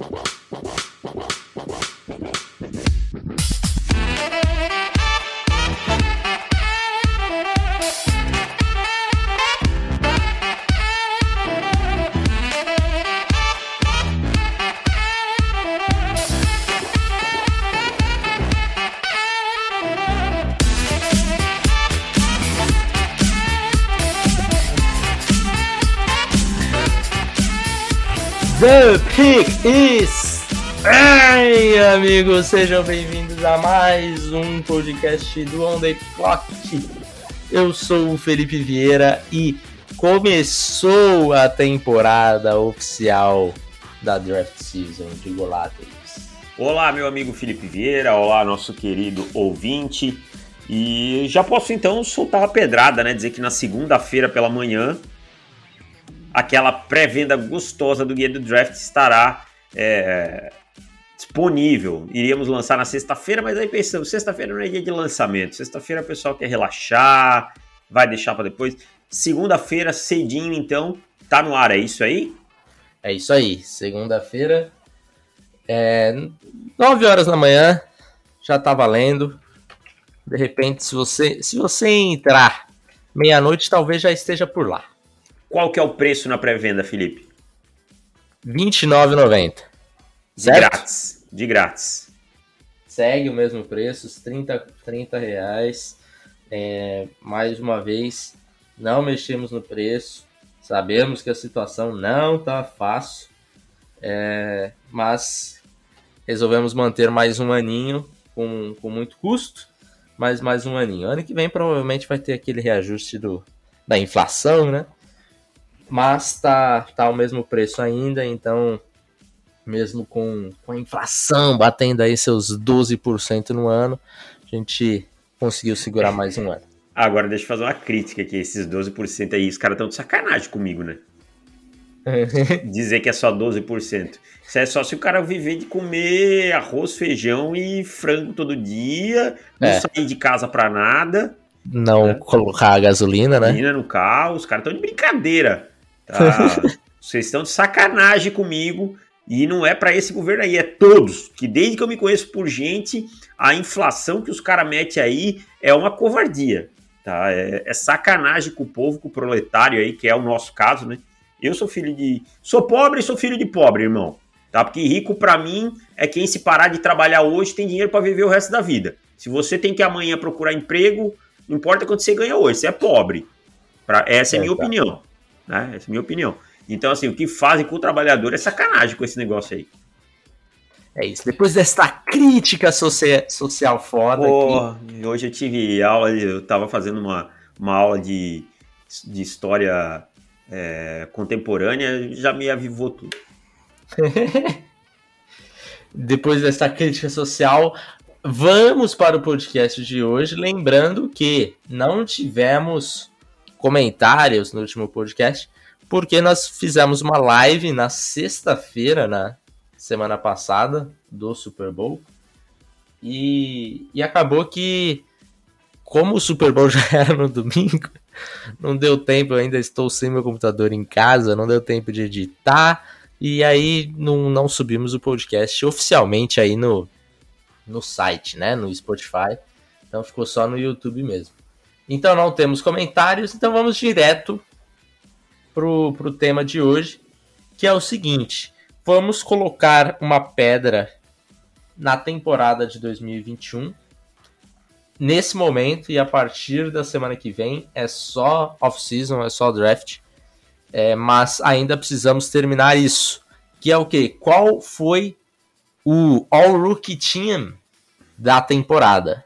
The Ai, amigos, sejam bem-vindos a mais um podcast do On The Clock. Eu sou o Felipe Vieira e começou a temporada oficial da Draft Season de Golates. Olá, meu amigo Felipe Vieira, olá, nosso querido ouvinte. E já posso então soltar a pedrada, né? Dizer que na segunda-feira pela manhã aquela pré-venda gostosa do guia do draft estará é, disponível. Iríamos lançar na sexta-feira, mas aí pensamos, sexta-feira não é dia de lançamento. Sexta-feira o pessoal quer relaxar, vai deixar para depois. Segunda-feira, cedinho, então, tá no ar, é isso aí? É isso aí. Segunda-feira, é, 9 horas da manhã, já tá valendo. De repente, se você, se você entrar meia-noite, talvez já esteja por lá. Qual que é o preço na pré-venda, Felipe? R$29,90. De grátis. De grátis. Segue o mesmo preço, 30, 30 reais. É, mais uma vez, não mexemos no preço. Sabemos que a situação não tá fácil. É, mas resolvemos manter mais um aninho com, com muito custo, mas mais um aninho. Ano que vem provavelmente vai ter aquele reajuste do, da inflação, né? Mas tá, tá o mesmo preço ainda, então mesmo com, com a inflação batendo aí seus 12% no ano, a gente conseguiu segurar mais um ano. Agora deixa eu fazer uma crítica aqui, esses 12% aí, os caras estão de sacanagem comigo, né? Dizer que é só 12%. Isso é só se o cara viver de comer arroz, feijão e frango todo dia, não é. sair de casa pra nada. Não né? colocar a gasolina, né? Gasolina no carro, os caras estão de brincadeira. Tá? Vocês estão de sacanagem comigo. E não é para esse governo aí, é todos. Que desde que eu me conheço por gente, a inflação que os caras metem aí é uma covardia. Tá? É, é, sacanagem com o povo, com o proletário aí, que é o nosso caso, né? Eu sou filho de. Sou pobre e sou filho de pobre, irmão. Tá? Porque rico para mim é quem se parar de trabalhar hoje tem dinheiro para viver o resto da vida. Se você tem que amanhã procurar emprego, não importa quanto você ganha hoje, você é pobre. Pra, essa é a minha tá. opinião. Né? Essa é a minha opinião. Então, assim, o que fazem com o trabalhador é sacanagem com esse negócio aí. É isso. Depois desta crítica socia social foda. aqui... Hoje eu tive aula, eu tava fazendo uma, uma aula de, de história é, contemporânea, já me avivou tudo. Depois desta crítica social, vamos para o podcast de hoje. Lembrando que não tivemos comentários no último podcast, porque nós fizemos uma live na sexta-feira, na semana passada, do Super Bowl. E, e acabou que, como o Super Bowl já era no domingo, não deu tempo, eu ainda estou sem meu computador em casa, não deu tempo de editar. E aí não, não subimos o podcast oficialmente aí no, no site, né? No Spotify. Então ficou só no YouTube mesmo. Então não temos comentários, então vamos direto pro, pro tema de hoje, que é o seguinte: vamos colocar uma pedra na temporada de 2021. Nesse momento e a partir da semana que vem é só off-season, é só draft. É, mas ainda precisamos terminar isso. Que é o que? Qual foi o All Rookie Team da temporada?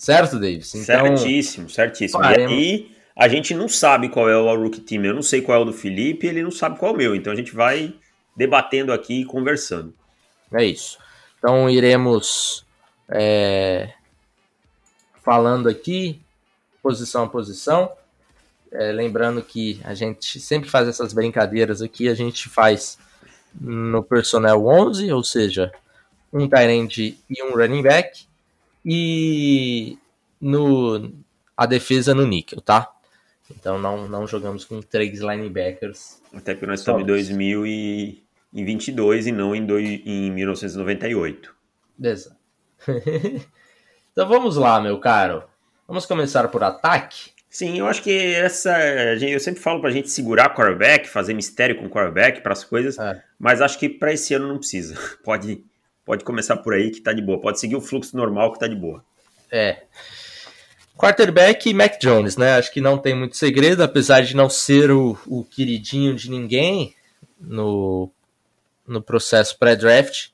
Certo, Davis? Então, certíssimo, certíssimo. Faremos... E aí a gente não sabe qual é o Rookie Team. Eu não sei qual é o do Felipe, ele não sabe qual é o meu. Então a gente vai debatendo aqui e conversando. É isso. Então iremos é, falando aqui, posição a posição. É, lembrando que a gente sempre faz essas brincadeiras aqui, a gente faz no personnel 11, ou seja, um tight e um running back e no a defesa no níquel, tá? Então não, não jogamos com três linebackers. Até que nós estamos em 2000 e em 22 e não em, do, em 1998. Exato. então vamos lá, meu caro. Vamos começar por ataque? Sim, eu acho que essa. Eu sempre falo pra gente segurar quarterback, fazer mistério com quarterback para as coisas, é. mas acho que para esse ano não precisa. Pode, pode começar por aí que tá de boa. Pode seguir o fluxo normal que tá de boa. É. Quarterback e Mac Jones, né? Acho que não tem muito segredo, apesar de não ser o, o queridinho de ninguém no, no processo pré-draft.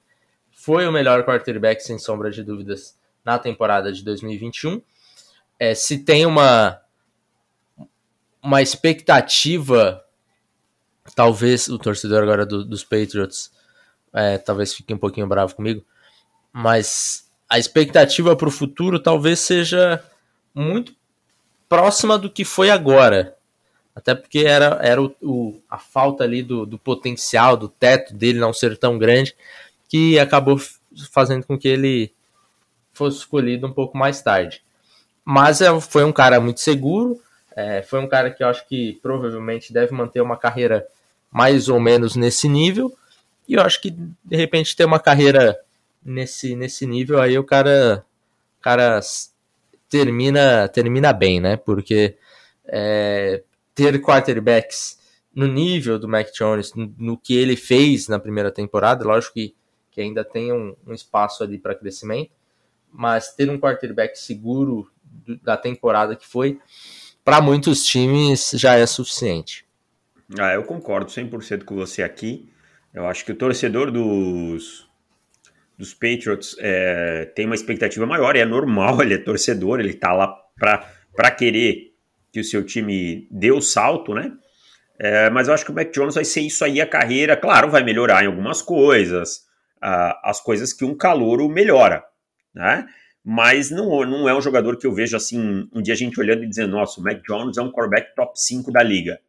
Foi o melhor quarterback, sem sombra de dúvidas, na temporada de 2021. É, se tem uma uma expectativa, talvez o torcedor agora do, dos Patriots é, talvez fique um pouquinho bravo comigo, mas a expectativa para o futuro talvez seja muito próxima do que foi agora. Até porque era, era o, o, a falta ali do, do potencial, do teto dele não ser tão grande, que acabou fazendo com que ele fosse escolhido um pouco mais tarde. Mas é, foi um cara muito seguro, é, foi um cara que eu acho que provavelmente deve manter uma carreira mais ou menos nesse nível. E eu acho que de repente ter uma carreira nesse, nesse nível aí o cara, cara termina, termina bem, né? Porque é, ter quarterbacks no nível do Mac Jones, no, no, que ele fez na primeira temporada, lógico que, que ainda tem um, um espaço ali para crescimento, mas ter um quarterback seguro da temporada que foi, para muitos times já é suficiente. Ah, eu concordo 100% com você aqui. Eu acho que o torcedor dos, dos Patriots é, tem uma expectativa maior, é normal, ele é torcedor, ele tá lá para querer que o seu time dê o salto, né? É, mas eu acho que o Mac Jones vai ser isso aí a carreira. Claro, vai melhorar em algumas coisas, uh, as coisas que um calouro melhora, né? mas não, não é um jogador que eu vejo assim, um dia a gente olhando e dizendo, nossa, o Mac Jones é um quarterback top 5 da liga.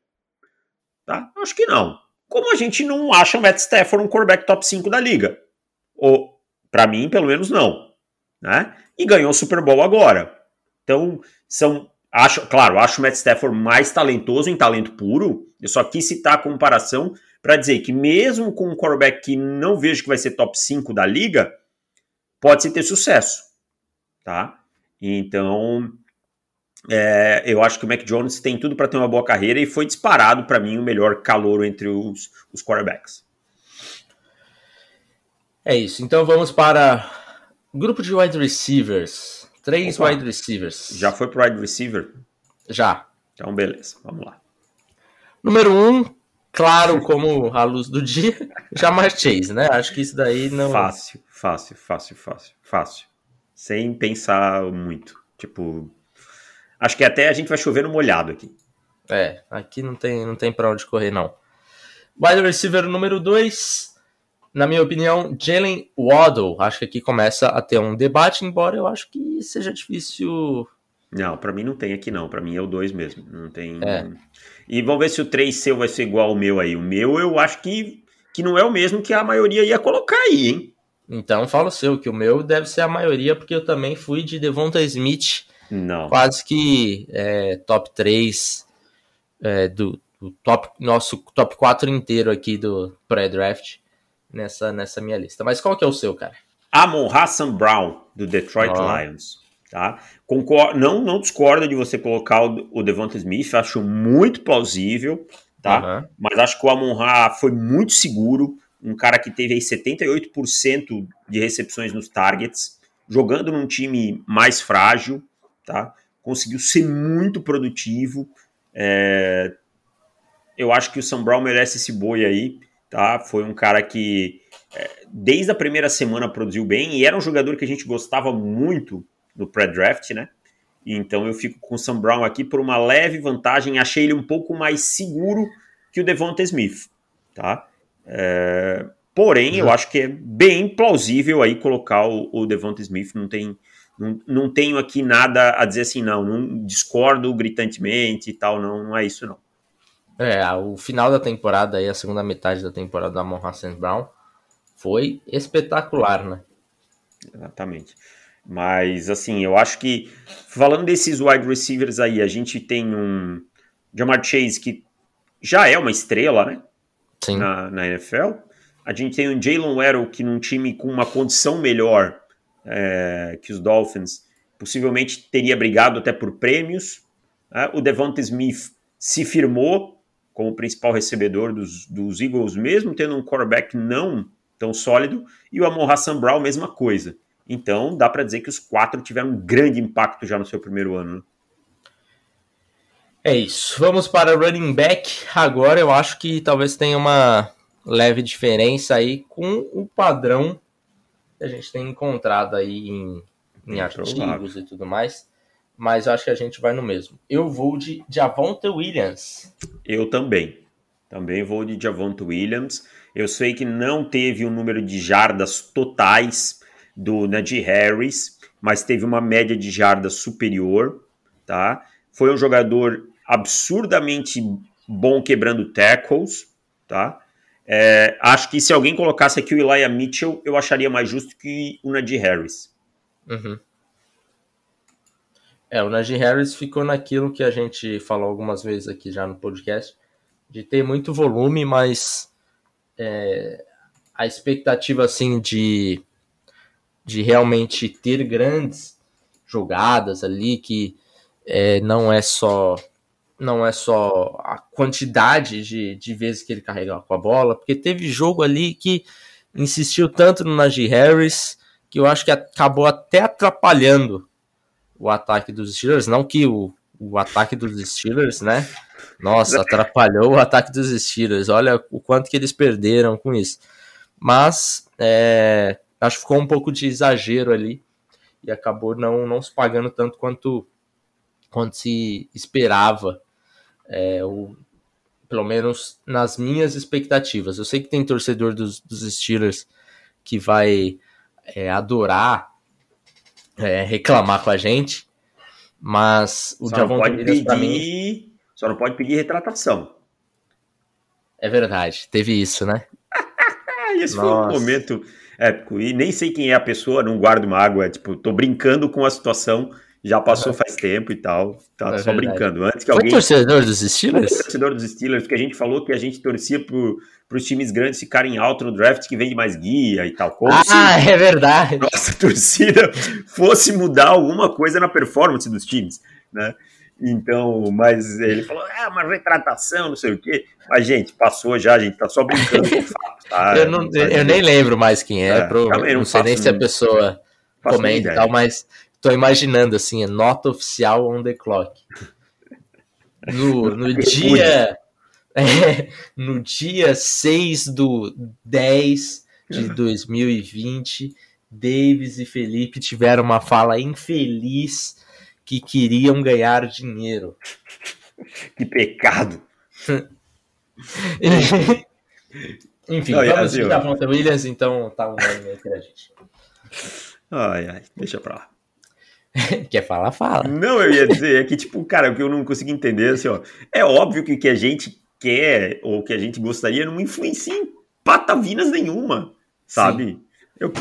Tá? Acho que não. Como a gente não acha o Matt Stafford um quarterback top 5 da liga. Ou, para mim, pelo menos não. Né? E ganhou o Super Bowl agora. Então, são. Acho, claro, acho o Matt Stafford mais talentoso em talento puro. Eu só quis citar a comparação para dizer que, mesmo com um quarterback que não vejo que vai ser top 5 da liga, pode-se ter sucesso tá? Então, é, eu acho que o Mac Jones tem tudo para ter uma boa carreira e foi disparado para mim o melhor calor entre os, os quarterbacks. É isso. Então vamos para grupo de wide receivers. Três Opa. wide receivers. Já foi pro wide receiver? Já. Então, beleza. Vamos lá. Número um, claro como a luz do dia, Jamar Chase, né? Acho que isso daí não. Fácil, fácil, fácil, fácil, fácil sem pensar muito. Tipo, acho que até a gente vai chover no molhado aqui. É, aqui não tem, não tem pra onde correr, não. Wide receiver número 2, na minha opinião, Jalen Waddle. Acho que aqui começa a ter um debate, embora eu acho que seja difícil. Não, para mim não tem aqui não. Para mim é o 2 mesmo. Não tem. É. E vamos ver se o 3 seu vai ser igual ao meu aí. O meu eu acho que, que não é o mesmo que a maioria ia colocar aí, hein? Então fala o seu, que o meu deve ser a maioria, porque eu também fui de Devonta Smith. Não. Quase que é, top 3 é, do, do, top, nosso top 4 inteiro aqui do pré-draft nessa, nessa minha lista. Mas qual que é o seu, cara? Amon Hassan Brown, do Detroit. Lions. Tá? Não, não discordo de você colocar o, o Devonta Smith, acho muito plausível, tá? Uhum. Mas acho que o Amon Ra foi muito seguro um cara que teve aí 78% de recepções nos targets, jogando num time mais frágil, tá? Conseguiu ser muito produtivo. É... Eu acho que o Sam Brown merece esse boi aí, tá? Foi um cara que é, desde a primeira semana produziu bem e era um jogador que a gente gostava muito no pré-draft, né? Então eu fico com o Sam Brown aqui por uma leve vantagem. Achei ele um pouco mais seguro que o Devonta Smith, tá? É, porém, eu acho que é bem plausível aí colocar o, o Devonta Smith, não tem. Não, não tenho aqui nada a dizer assim, não, não discordo gritantemente e tal, não, não é isso não. É, o final da temporada aí, a segunda metade da temporada da Mon Hassan Brown foi espetacular, né? Exatamente. Mas, assim, eu acho que, falando desses wide receivers aí, a gente tem um Jamar Chase que já é uma estrela, né? Sim. Na, na NFL. A gente tem o Jalen Waddle, que num time com uma condição melhor é, que os Dolphins, possivelmente teria brigado até por prêmios. Né? O Devonta Smith se firmou como principal recebedor dos, dos Eagles, mesmo tendo um quarterback não tão sólido, e o Amon Hassan Brown, mesma coisa. Então, dá para dizer que os quatro tiveram um grande impacto já no seu primeiro ano. Né? É isso. Vamos para running back. Agora eu acho que talvez tenha uma leve diferença aí com o padrão que a gente tem encontrado aí em, em artigos e tudo mais. Mas eu acho que a gente vai no mesmo. Eu vou de Javonta Williams. Eu também. Também vou de Javonta Williams. Eu sei que não teve o um número de jardas totais do Najee Harris, mas teve uma média de jardas superior, tá? Foi um jogador absurdamente bom quebrando tackles, tá? É, acho que se alguém colocasse aqui o Elijah Mitchell, eu acharia mais justo que o Najee Harris. Uhum. É, o Najee Harris ficou naquilo que a gente falou algumas vezes aqui já no podcast, de ter muito volume, mas é, a expectativa assim de, de realmente ter grandes jogadas ali, que é, não é só não é só a quantidade de, de vezes que ele carrega com a bola, porque teve jogo ali que insistiu tanto no Najee Harris que eu acho que acabou até atrapalhando o ataque dos Steelers. Não que o, o ataque dos Steelers, né? Nossa, atrapalhou o ataque dos Steelers. Olha o quanto que eles perderam com isso. Mas é, acho que ficou um pouco de exagero ali e acabou não, não se pagando tanto quanto, quanto se esperava é, o, pelo menos nas minhas expectativas. Eu sei que tem torcedor dos, dos Steelers que vai é, adorar é, reclamar com a gente, mas o só Javon pode pedir, mim... Só não pode pedir retratação. É verdade, teve isso, né? Esse Nossa. foi um momento épico. E nem sei quem é a pessoa, não guardo mágoa. Tipo, tô brincando com a situação já passou faz tempo e tal. Tá é só verdade. brincando. Antes que Foi alguém. torcedor dos Steelers? Foi torcedor dos Steelers, porque a gente falou que a gente torcia para os times grandes ficarem alto no draft que vende mais guia e tal. Como ah, é verdade. Nossa torcida fosse mudar alguma coisa na performance dos times, né? Então, mas ele falou, é uma retratação, não sei o quê. Mas, gente, passou já, a gente tá só brincando com fato, tá? Eu, não, eu nem lembro mais quem é, é pro, não, não sei nem se a pessoa comenta e tal, mas Tô imaginando assim, é nota oficial on the clock. No, no dia. É, no dia 6 do 10 de 2020, Davis e Felipe tiveram uma fala infeliz que queriam ganhar dinheiro. Que pecado! Enfim, Não, vamos assim, a Ponta Williams, então tá um nome entre a gente. Ai, ai, deixa pra lá. Quer falar, fala. Não, eu ia dizer, é que, tipo, cara, o que eu não consigo entender, assim, ó, é óbvio que o que a gente quer, ou que a gente gostaria, não influencia em patavinas nenhuma, sabe? Eu,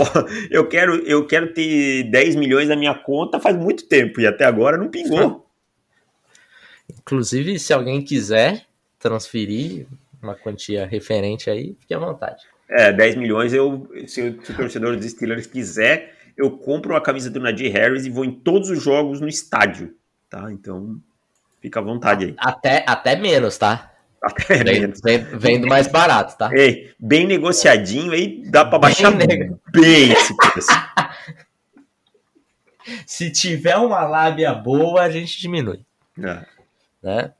eu, quero, eu quero ter 10 milhões na minha conta faz muito tempo, e até agora não pingou. Inclusive, se alguém quiser transferir uma quantia referente aí, fique à vontade. É, 10 milhões, eu, se, o, se o torcedor dos Steelers quiser eu compro a camisa do Nadir Harris e vou em todos os jogos no estádio, tá? Então, fica à vontade aí. Até, até menos, tá? Até vem, menos. Vem, vendo mais barato, tá? Ei, bem negociadinho aí, dá para baixar bem, bem esse preço. Se tiver uma lábia boa, a gente diminui. É. Né?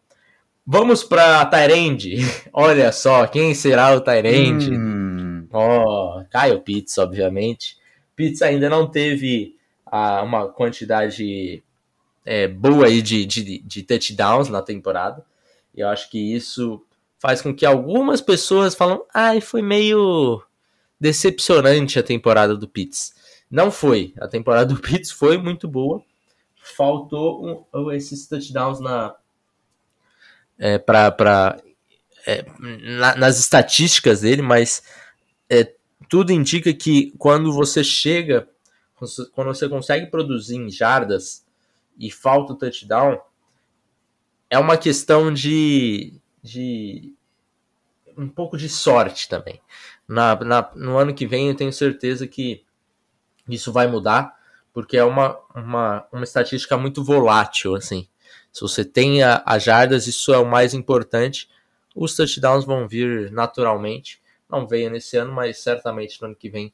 Vamos para Tyrande. Olha só, quem será o Tyrande? Hum. Oh, Caio Pitts, obviamente. Pitts ainda não teve ah, uma quantidade é, boa aí de, de, de touchdowns na temporada. E eu acho que isso faz com que algumas pessoas falam, ai, ah, foi meio decepcionante a temporada do Pitts. Não foi. A temporada do Pitts foi muito boa. Faltou um, esses touchdowns na é, pra, pra, é, na, nas estatísticas dele, mas é, tudo indica que quando você chega, quando você consegue produzir em jardas e falta o touchdown, é uma questão de, de um pouco de sorte também. Na, na, no ano que vem eu tenho certeza que isso vai mudar, porque é uma, uma, uma estatística muito volátil, assim. Se você tem as jardas, isso é o mais importante. Os touchdowns vão vir naturalmente. Não veio nesse ano, mas certamente no ano que vem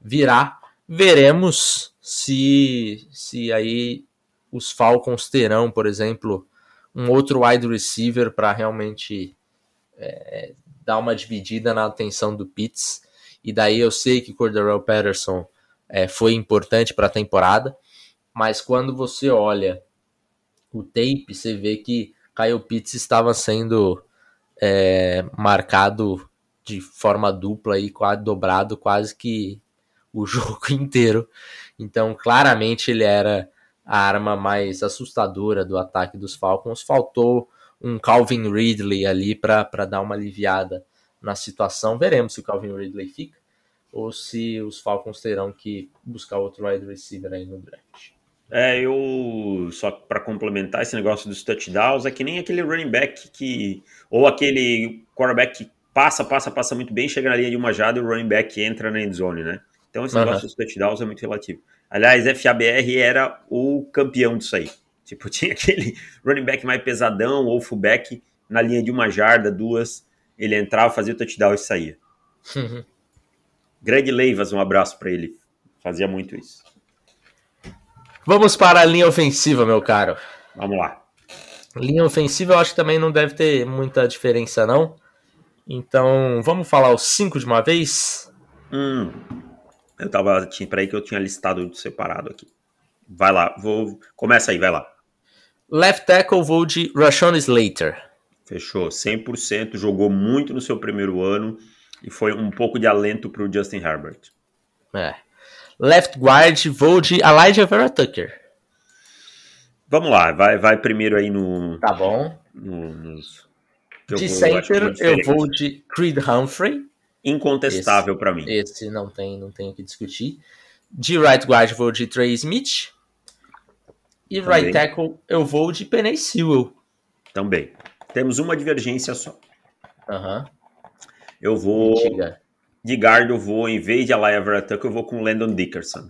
virá. Veremos se, se aí os Falcons terão, por exemplo, um outro wide receiver para realmente é, dar uma dividida na atenção do Pitts. E daí eu sei que Cordarrelle Patterson é, foi importante para a temporada, mas quando você olha o tape, você vê que Kyle Pitts estava sendo é, marcado de forma dupla e quase dobrado quase que o jogo inteiro. Então, claramente ele era a arma mais assustadora do ataque dos Falcons. Faltou um Calvin Ridley ali para dar uma aliviada na situação. Veremos se o Calvin Ridley fica ou se os Falcons terão que buscar outro wide receiver aí no draft. É, eu só para complementar esse negócio dos touchdowns é que nem aquele running back que ou aquele quarterback que passa, passa, passa muito bem, chega na linha de uma jada e o running back entra na endzone, né? Então esse uhum. negócio dos touchdowns é muito relativo. Aliás, FABR era o campeão disso aí. Tipo, tinha aquele running back mais pesadão ou fullback na linha de uma jarda, duas, ele entrava, fazia o touchdown e saía. Uhum. Greg Leivas, um abraço para ele. Fazia muito isso. Vamos para a linha ofensiva, meu caro. Vamos lá. Linha ofensiva eu acho que também não deve ter muita diferença, não. Então, vamos falar os cinco de uma vez? Hum, eu tava. Tinha, peraí que eu tinha listado separado aqui. Vai lá, vou. Começa aí, vai lá. Left tackle vou de Rashawn Slater. Fechou, 100%, jogou muito no seu primeiro ano e foi um pouco de alento para o Justin Herbert. É. Left guard vou de Elijah Vera Tucker. Vamos lá, vai, vai primeiro aí no. Tá bom. No, nos, de center eu, eu vou de Creed Humphrey. Incontestável para mim. Esse não tem, não tem o que discutir. De right guard vou de Trey Smith. E Também. right tackle eu vou de Penny Sewell. Também. Temos uma divergência só. Aham. Uhum. Eu vou. Diga. De guard, eu vou, em vez de Alaya Veratuck, eu vou com o Landon Dickerson.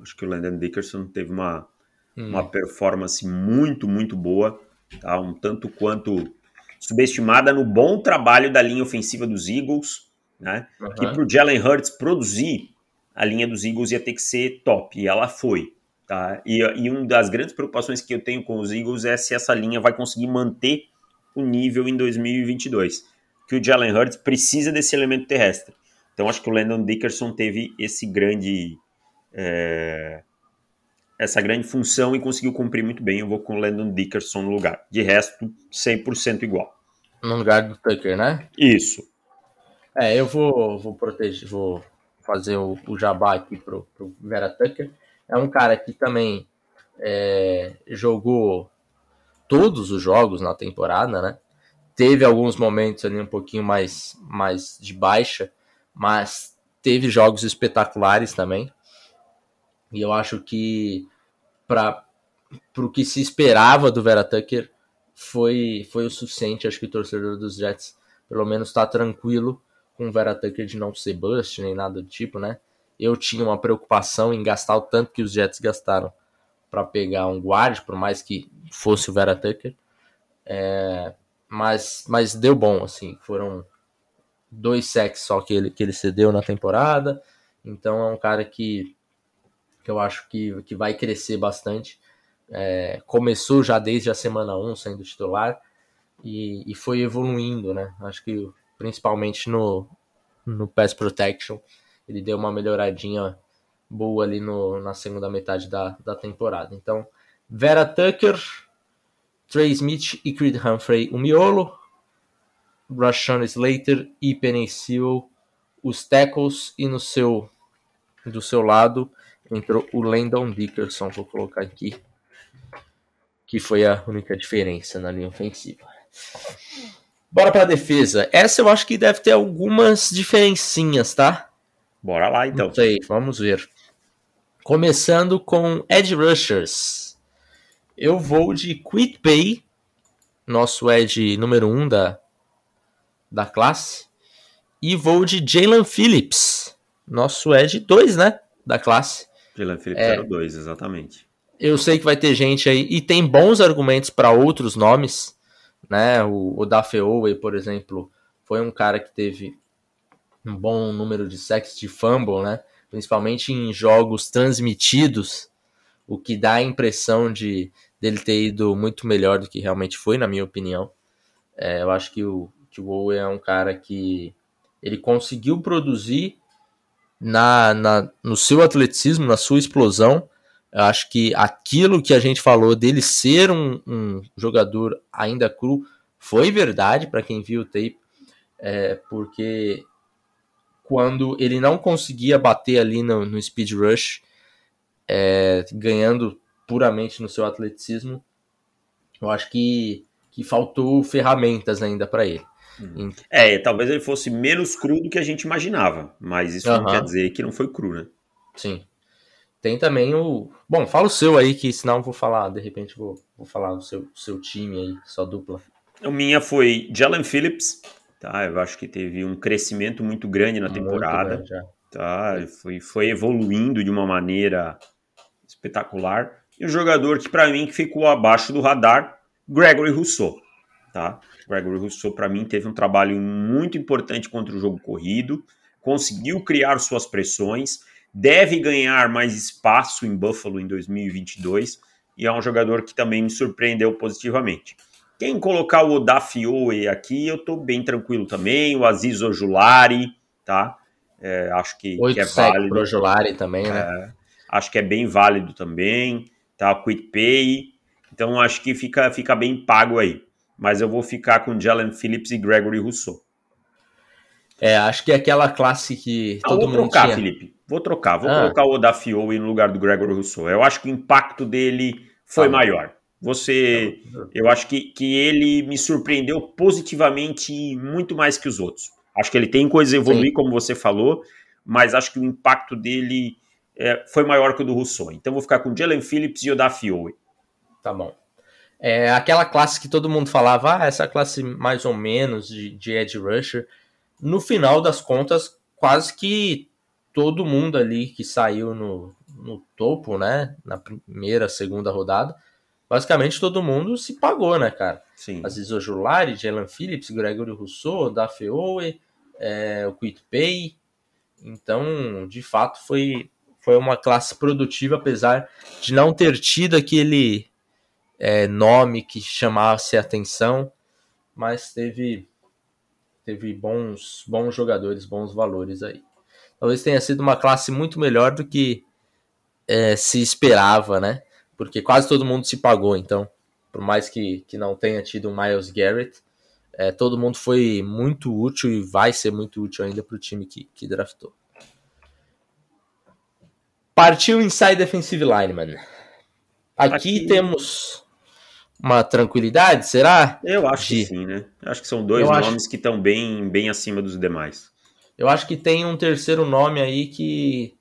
Acho que o Landon Dickerson teve uma, hum. uma performance muito, muito boa. Tá? Um tanto quanto subestimada no bom trabalho da linha ofensiva dos Eagles. Né? Uhum. Que para o Jalen Hurts produzir, a linha dos Eagles ia ter que ser top. E ela foi. Tá? E, e uma das grandes preocupações que eu tenho com os Eagles é se essa linha vai conseguir manter o nível em 2022. Que o Jalen Hurts precisa desse elemento terrestre. Então acho que o Landon Dickerson teve esse grande é, essa grande função e conseguiu cumprir muito bem. Eu vou com o Landon Dickerson no lugar. De resto, 100% igual. No lugar do Tucker, né? Isso. É, eu vou, vou proteger, vou fazer o, o jabá aqui pro, pro Vera Tucker. É um cara que também é, jogou todos os jogos na temporada, né? Teve alguns momentos ali um pouquinho mais, mais de baixa, mas teve jogos espetaculares também. E eu acho que para o que se esperava do Vera Tucker foi, foi o suficiente. Acho que o torcedor dos Jets pelo menos está tranquilo com o Vera Tucker de não ser bust nem nada do tipo, né? Eu tinha uma preocupação em gastar o tanto que os Jets gastaram para pegar um guard, por mais que fosse o Vera Tucker. É, mas, mas deu bom, assim. Foram dois sacks só que ele, que ele cedeu na temporada. Então é um cara que, que eu acho que, que vai crescer bastante. É, começou já desde a semana 1 sendo titular e, e foi evoluindo, né? Acho que principalmente no, no pass protection ele deu uma melhoradinha boa ali no, na segunda metade da, da temporada. Então, Vera Tucker, Trey Smith e Creed Humphrey, o miolo, Rashawn Slater e Penny Sewell, os tackles, e no seu do seu lado entrou o Landon Dickerson, vou colocar aqui, que foi a única diferença na linha ofensiva. Bora para a defesa. Essa eu acho que deve ter algumas diferencinhas, tá? Bora lá então. Não sei, vamos ver. Começando com Edge Rushers. Eu vou de Quit nosso Edge número 1 um da, da classe. E vou de Jalen Phillips, nosso Ed 2, né? Da classe. Jalen Phillips é, 02, exatamente. Eu sei que vai ter gente aí, e tem bons argumentos para outros nomes, né? O, o por exemplo, foi um cara que teve um bom número de sacks de fumble, né? Principalmente em jogos transmitidos, o que dá a impressão de dele ter ido muito melhor do que realmente foi, na minha opinião. É, eu acho que o, que o Owe é um cara que ele conseguiu produzir na, na, no seu atleticismo, na sua explosão. Eu acho que aquilo que a gente falou dele ser um, um jogador ainda cru foi verdade para quem viu o tape, é, porque quando ele não conseguia bater ali no, no speed rush, é, ganhando puramente no seu atleticismo, eu acho que, que faltou ferramentas ainda para ele. Uhum. É, talvez ele fosse menos cru do que a gente imaginava, mas isso não quer dizer que não foi cru, né? Sim. Tem também o. Bom, fala o seu aí, que senão eu vou falar, de repente vou, vou falar o seu, seu time aí, sua dupla. A minha foi Jalen Phillips, tá? Eu acho que teve um crescimento muito grande na temporada. Grande, tá? Foi, foi evoluindo de uma maneira espetacular. E um jogador que, para mim, ficou abaixo do radar, Gregory Rousseau, tá? Gregory Rousseau, para mim, teve um trabalho muito importante contra o jogo corrido, conseguiu criar suas pressões, deve ganhar mais espaço em Buffalo em 2022 e é um jogador que também me surpreendeu positivamente. Quem colocar o Odafioe aqui, eu tô bem tranquilo também, o Aziz Ojulari, tá? É, acho que, que é válido. Pro Ojulari também, né? É, acho que é bem válido também, tá? Quick Pay, então acho que fica, fica bem pago aí mas eu vou ficar com Jalen Phillips e Gregory Rousseau. É, acho que é aquela classe que ah, todo vou mundo trocar, tinha. Felipe. Vou trocar. Vou ah. colocar o Odafio no lugar do Gregory Rousseau. Eu acho que o impacto dele foi ah. maior. Você, eu acho que, que ele me surpreendeu positivamente muito mais que os outros. Acho que ele tem coisas a evoluir, Sim. como você falou, mas acho que o impacto dele é, foi maior que o do Rousseau. Então vou ficar com Jalen Phillips e Odafio. Tá bom. É aquela classe que todo mundo falava, ah, essa classe mais ou menos de, de Edge Rusher. No final das contas, quase que todo mundo ali que saiu no, no topo, né? Na primeira, segunda rodada, basicamente todo mundo se pagou, né, cara? Sim. Aziz Ojulari, Jalen Phillips, Gregory Rousseau, Dafe Owe, é, o Quit Pay. Então, de fato, foi, foi uma classe produtiva, apesar de não ter tido aquele é, nome que chamasse atenção, mas teve teve bons bons jogadores, bons valores aí. Talvez tenha sido uma classe muito melhor do que é, se esperava, né? Porque quase todo mundo se pagou, então, por mais que, que não tenha tido o Miles Garrett, é, todo mundo foi muito útil e vai ser muito útil ainda para o time que, que draftou. Partiu Inside Defensive Lineman. Aqui, Aqui, temos uma tranquilidade, será? Eu acho de... que sim, né? Acho que são dois eu nomes acho... que estão bem, bem acima dos demais. Eu acho que tem um terceiro nome aí que,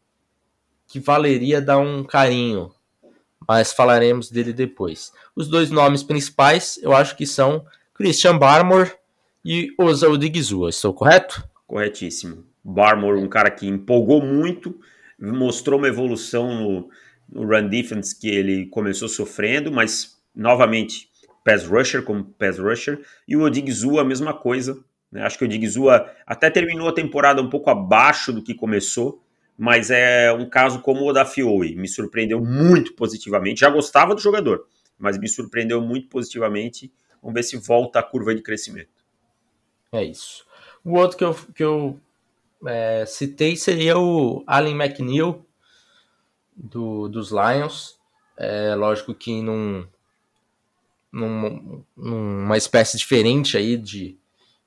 que valeria dar um carinho, mas falaremos dele depois. Os dois nomes principais eu acho que são Christian Barmore e Osa Odigizua, estou correto? Corretíssimo. Barmore, um cara que empolgou muito, mostrou uma evolução no, no run defense que ele começou sofrendo, mas novamente, pass rusher como pass rusher, e o Odigzu a mesma coisa. Né? Acho que o Odigzu até terminou a temporada um pouco abaixo do que começou, mas é um caso como o da Fioe, me surpreendeu muito positivamente. Já gostava do jogador, mas me surpreendeu muito positivamente. Vamos ver se volta a curva de crescimento. É isso. O outro que eu, que eu é, citei seria o Allen McNeil, do, dos Lions. É, lógico que não, num, numa espécie diferente aí de,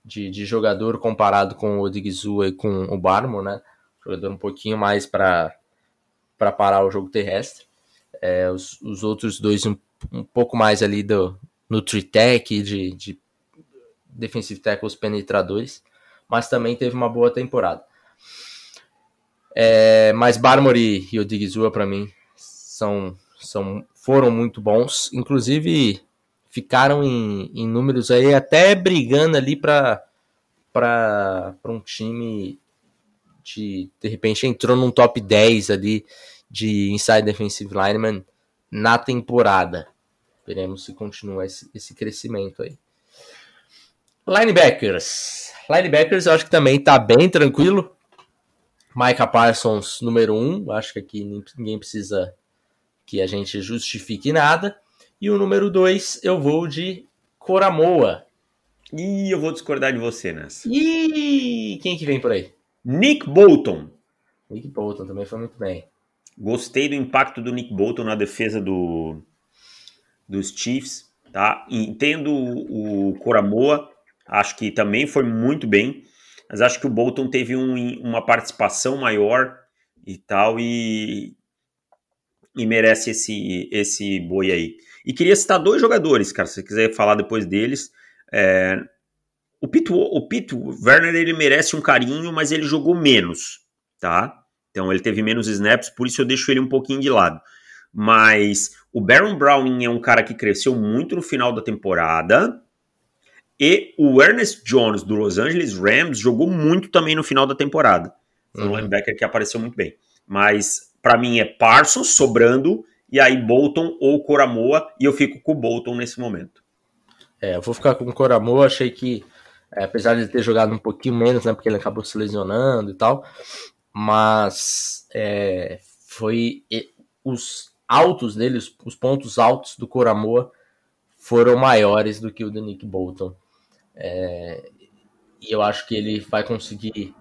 de, de, jogador comparado com o Odigizua e com o Barmore, né? Jogador um pouquinho mais para parar o jogo terrestre. É, os, os outros dois um, um pouco mais ali do, no tritec de, de defensive tackles penetradores, mas também teve uma boa temporada. É, mas Barmore e Odigizua para mim são, são foram muito bons, inclusive ficaram em, em números aí até brigando ali para um time de de repente entrou num top 10 ali de inside defensive lineman na temporada. Veremos se continua esse, esse crescimento aí. Linebackers. Linebackers eu acho que também tá bem tranquilo. Micah Parsons, número 1. Um, acho que aqui ninguém precisa que a gente justifique nada. E o número 2 eu vou de Coramoa. E eu vou discordar de você nessa. E quem que vem por aí? Nick Bolton. Nick Bolton também foi muito bem. Gostei do impacto do Nick Bolton na defesa do, dos Chiefs. Tá? Entendo o Coramoa, acho que também foi muito bem, mas acho que o Bolton teve um, uma participação maior e tal, e, e merece esse, esse boi aí. E queria citar dois jogadores, cara, se você quiser falar depois deles. É, o Pete, o Pete Werner ele merece um carinho, mas ele jogou menos, tá? Então ele teve menos snaps, por isso eu deixo ele um pouquinho de lado. Mas o Baron Browning é um cara que cresceu muito no final da temporada. E o Ernest Jones do Los Angeles Rams jogou muito também no final da temporada. Foi um uhum. linebacker que apareceu muito bem. Mas para mim é Parsons sobrando e aí Bolton ou Coramoa e eu fico com o Bolton nesse momento. É, eu vou ficar com o Coramoa, achei que é, apesar de ele ter jogado um pouquinho menos, né, porque ele acabou se lesionando e tal, mas é, foi os altos dele, os, os, pontos altos do Coramoa foram maiores do que o do Nick Bolton. É, e eu acho que ele vai conseguir,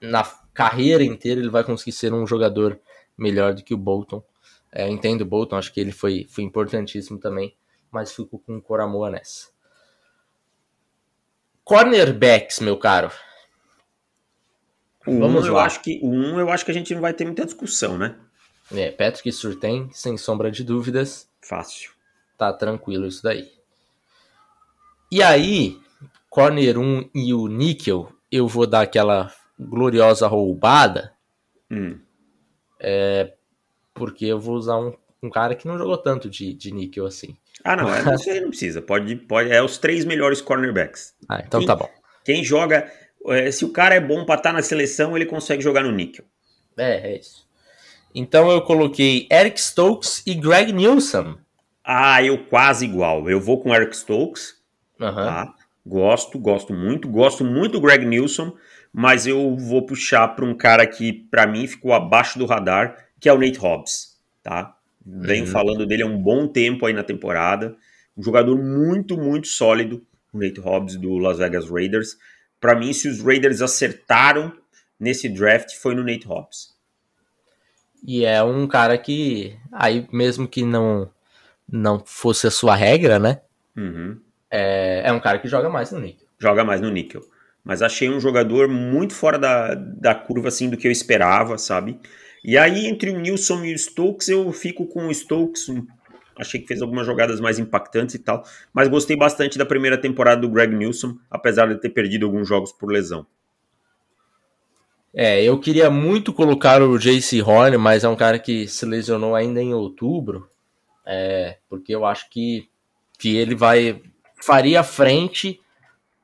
na carreira inteira, ele vai conseguir ser um jogador melhor do que o Bolton. É, entendo o Bolton, acho que ele foi, foi importantíssimo também, mas fico com o Coramoa nessa. Cornerbacks, meu caro. O Vamos um, eu acho que um eu acho que a gente não vai ter muita discussão, né? É, Patrick Surtain, sem sombra de dúvidas. Fácil. Tá tranquilo isso daí. E aí, corner 1 e o níquel, eu vou dar aquela gloriosa roubada. Hum. É, porque eu vou usar um, um cara que não jogou tanto de, de níquel assim. Ah, não, é, isso aí não precisa. Pode, pode, é os três melhores cornerbacks. Ah, então quem, tá bom. Quem joga, é, se o cara é bom para estar tá na seleção, ele consegue jogar no níquel. É, é isso. Então eu coloquei Eric Stokes e Greg Nilsson. Ah, eu quase igual. Eu vou com Eric Stokes. Uhum. Tá? Gosto, gosto muito. Gosto muito do Greg Nilsson, mas eu vou puxar para um cara que, para mim, ficou abaixo do radar, que é o Nate Hobbs. Tá? Venho uhum. falando dele há um bom tempo aí na temporada. Um jogador muito, muito sólido, o Nate Hobbs do Las Vegas Raiders. Para mim, se os Raiders acertaram nesse draft, foi no Nate Hobbs. E é um cara que, aí mesmo que não não fosse a sua regra, né? Uhum. É, é um cara que joga mais no níquel. Joga mais no níquel. Mas achei um jogador muito fora da, da curva, assim, do que eu esperava, sabe? E aí, entre o Nilson e o Stokes, eu fico com o Stokes. Achei que fez algumas jogadas mais impactantes e tal. Mas gostei bastante da primeira temporada do Greg Nilsson, apesar de ter perdido alguns jogos por lesão. É, eu queria muito colocar o JC Horn, mas é um cara que se lesionou ainda em outubro. É, porque eu acho que, que ele vai faria frente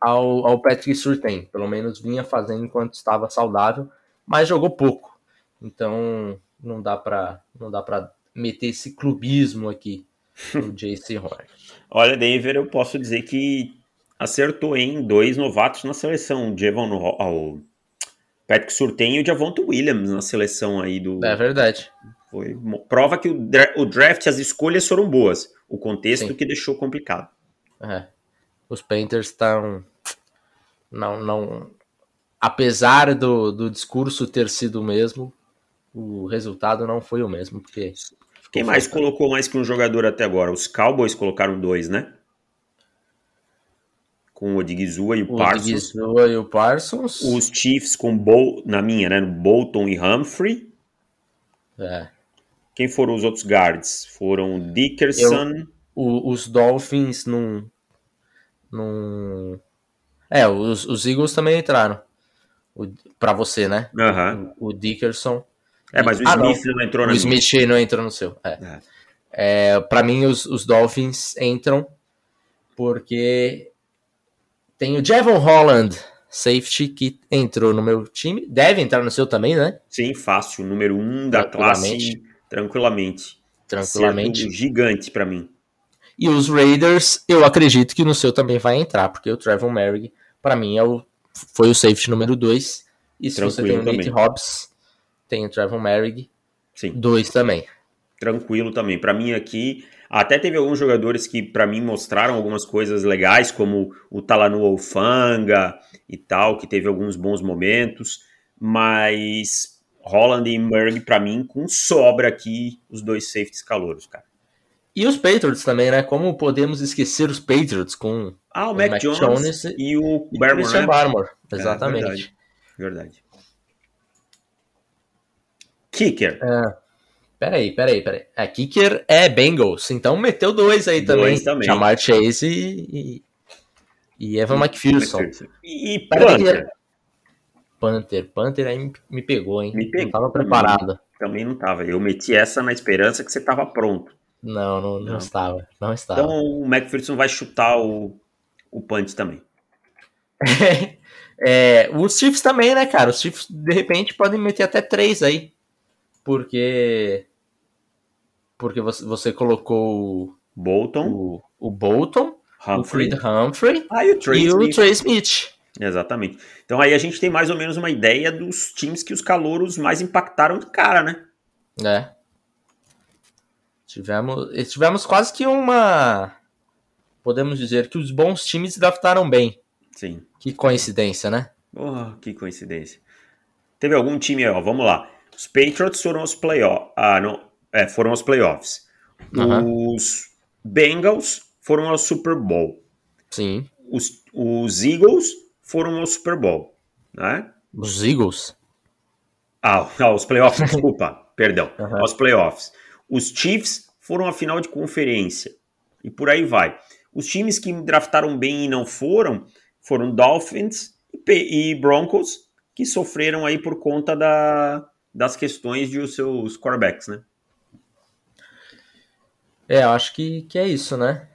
ao, ao Patrick Surtain. Pelo menos vinha fazendo enquanto estava saudável, mas jogou pouco. Então não dá para não dá para meter esse clubismo aqui no JC Horn. Olha, Denver, eu posso dizer que acertou em dois novatos na seleção, o Javon, o Patrick Surtain e o Javonto Williams na seleção aí do. É verdade. Foi prova que o, o draft, as escolhas foram boas. O contexto Sim. que deixou complicado. É. Os Panthers estão não não apesar do, do discurso ter sido o mesmo, o resultado não foi o mesmo, porque... Quem mais colocou mais que um jogador até agora? Os Cowboys colocaram dois, né? Com o Odigizua e o, o Parsons. Odigizua e o Parsons. Os Chiefs com Bol na minha, né? Bolton e Humphrey. É. Quem foram os outros guards? Foram Dickerson. Eu, o, os Dolphins não. Num... É, os, os Eagles também entraram. Para você, né? Uhum. O, o Dickerson é, mas o ah, Smith não. não entrou no O Smith não entrou no seu. É. é. é para mim, os, os Dolphins entram porque Tem o Javon Holland, safety, que entrou no meu time. Deve entrar no seu também, né? Sim, fácil. Número um da classe, tranquilamente. Tranquilamente. Certo, gigante para mim. E os Raiders, eu acredito que no seu também vai entrar, porque o Trevor Merrick, para mim, é o, foi o safety número 2. E se Tranquilo você tem o Nate Hobbs, tem o Trevor Merrick, 2 também. Tranquilo também. Para mim aqui, até teve alguns jogadores que para mim mostraram algumas coisas legais, como o Talanu Alfanga e tal, que teve alguns bons momentos, mas Holland e Murray para mim com sobra aqui os dois safeties calouros, cara. E os Patriots também, né? Como podemos esquecer os Patriots com ah, o, o Mac, Mac Jones, Jones, e o e Barmore, Christian né? Barmore. Exatamente. É, verdade. verdade. Kicker. É. Peraí, peraí, peraí. A kicker é Bengals, então meteu dois aí também. Dois também. Jamar Chase e, e, Evan McPherson. E Panther. Panther. Panther aí me pegou, hein? Me pegou. Não tava preparado. Também não tava. Eu meti essa na esperança que você tava pronto. Não, não, não, não. estava. Não estava. Então o McPherson vai chutar o, o punch também. é, os Chiefs também, né, cara? Os Chiefs, de repente, podem meter até três aí. Porque porque você, você colocou Bolton, o, o Bolton, Humphrey. o Creed Humphrey ah, e o Trey, e Smith. o Trey Smith. Exatamente. Então aí a gente tem mais ou menos uma ideia dos times que os calouros mais impactaram de cara, né? É. Tivemos, tivemos quase que uma. Podemos dizer que os bons times se adaptaram bem. Sim. Que coincidência, né? Oh, que coincidência. Teve algum time, ó, vamos lá. Os Patriots foram aos playoffs. Ah, não. É, foram aos playoffs. Uhum. Os Bengals foram ao Super Bowl. Sim. Os, os Eagles foram ao Super Bowl. Né? Os Eagles? Ah, aos playoffs, desculpa. Perdão. Uhum. Aos playoffs. Os Chiefs foram à final de conferência. E por aí vai. Os times que draftaram bem e não foram foram Dolphins e Broncos, que sofreram aí por conta da, das questões de os seus quarterbacks, né? É, eu acho que, que é isso, né?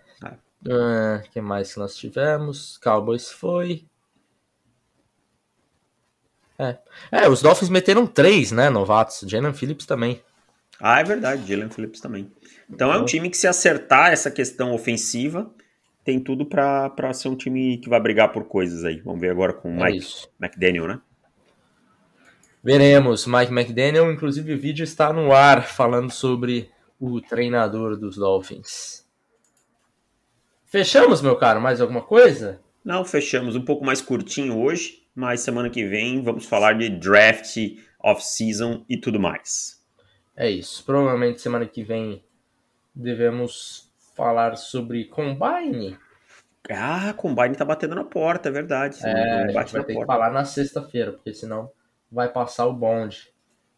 O é. uh, que mais que nós tivemos? Cowboys foi. É. é, os Dolphins meteram três, né, novatos. Jalen Phillips também. Ah, é verdade, Jalen Phillips também. Então é um então- time que se acertar essa questão ofensiva, tem tudo para ser um time que vai brigar por coisas aí. Vamos ver agora com o é Mike McDaniel, né? Veremos. Mike McDaniel, inclusive o vídeo está no ar falando sobre o treinador dos Dolphins. Fechamos, meu caro? Mais alguma coisa? Não, fechamos. Um pouco mais curtinho hoje, mas semana que vem vamos falar de draft, off-season e tudo mais. É isso. Provavelmente semana que vem devemos falar sobre Combine. Ah, Combine tá batendo na porta, é verdade. É, a gente vai ter porta. que falar na sexta-feira, porque senão vai passar o bonde.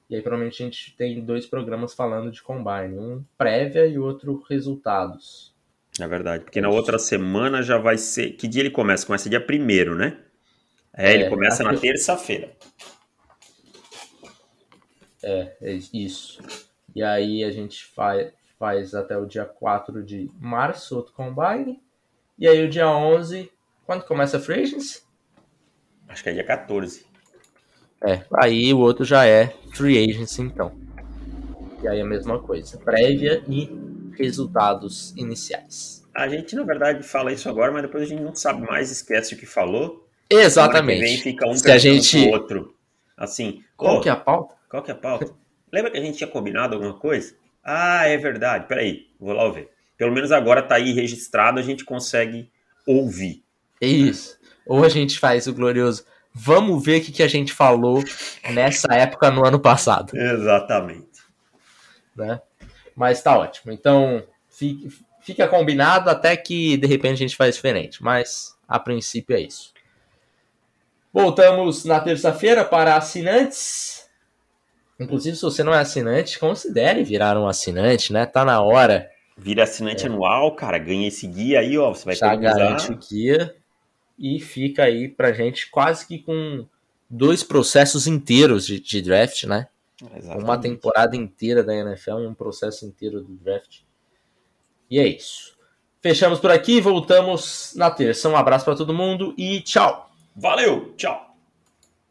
E aí provavelmente a gente tem dois programas falando de Combine, um prévia e outro resultados. É verdade, porque na outra semana já vai ser. Que dia ele começa? Começa dia primeiro, né? É, ele é, começa na terça-feira. É, é isso. E aí a gente faz, faz até o dia 4 de março outro Combine. E aí o dia 11, quando começa a Free Agency? Acho que é dia 14. É, aí o outro já é free agency, então. E aí a mesma coisa, prévia e resultados iniciais. A gente, na verdade, fala isso agora, mas depois a gente não sabe mais, esquece o que falou. Exatamente. Vem, fica um Se a gente... outro. Assim, qual oh, que é a pauta? Qual que é a pauta? Lembra que a gente tinha combinado alguma coisa? Ah, é verdade. Peraí, vou lá ver. Pelo menos agora tá aí registrado, a gente consegue ouvir. Isso. Ou a gente faz o glorioso Vamos ver o que, que a gente falou nessa época no ano passado. Exatamente. Né? Mas tá ótimo. Então, fique, fica combinado até que de repente a gente faz diferente. Mas a princípio é isso. Voltamos na terça-feira para assinantes. Inclusive, se você não é assinante, considere virar um assinante, né? Tá na hora. Vira assinante é. anual, cara. Ganha esse guia aí, ó. Você vai Já garante o guia e fica aí pra gente quase que com dois processos inteiros de, de draft, né? Exatamente. Uma temporada inteira da NFL, um processo inteiro do draft. E é isso. Fechamos por aqui, voltamos na terça. Um abraço para todo mundo e tchau. Valeu, tchau.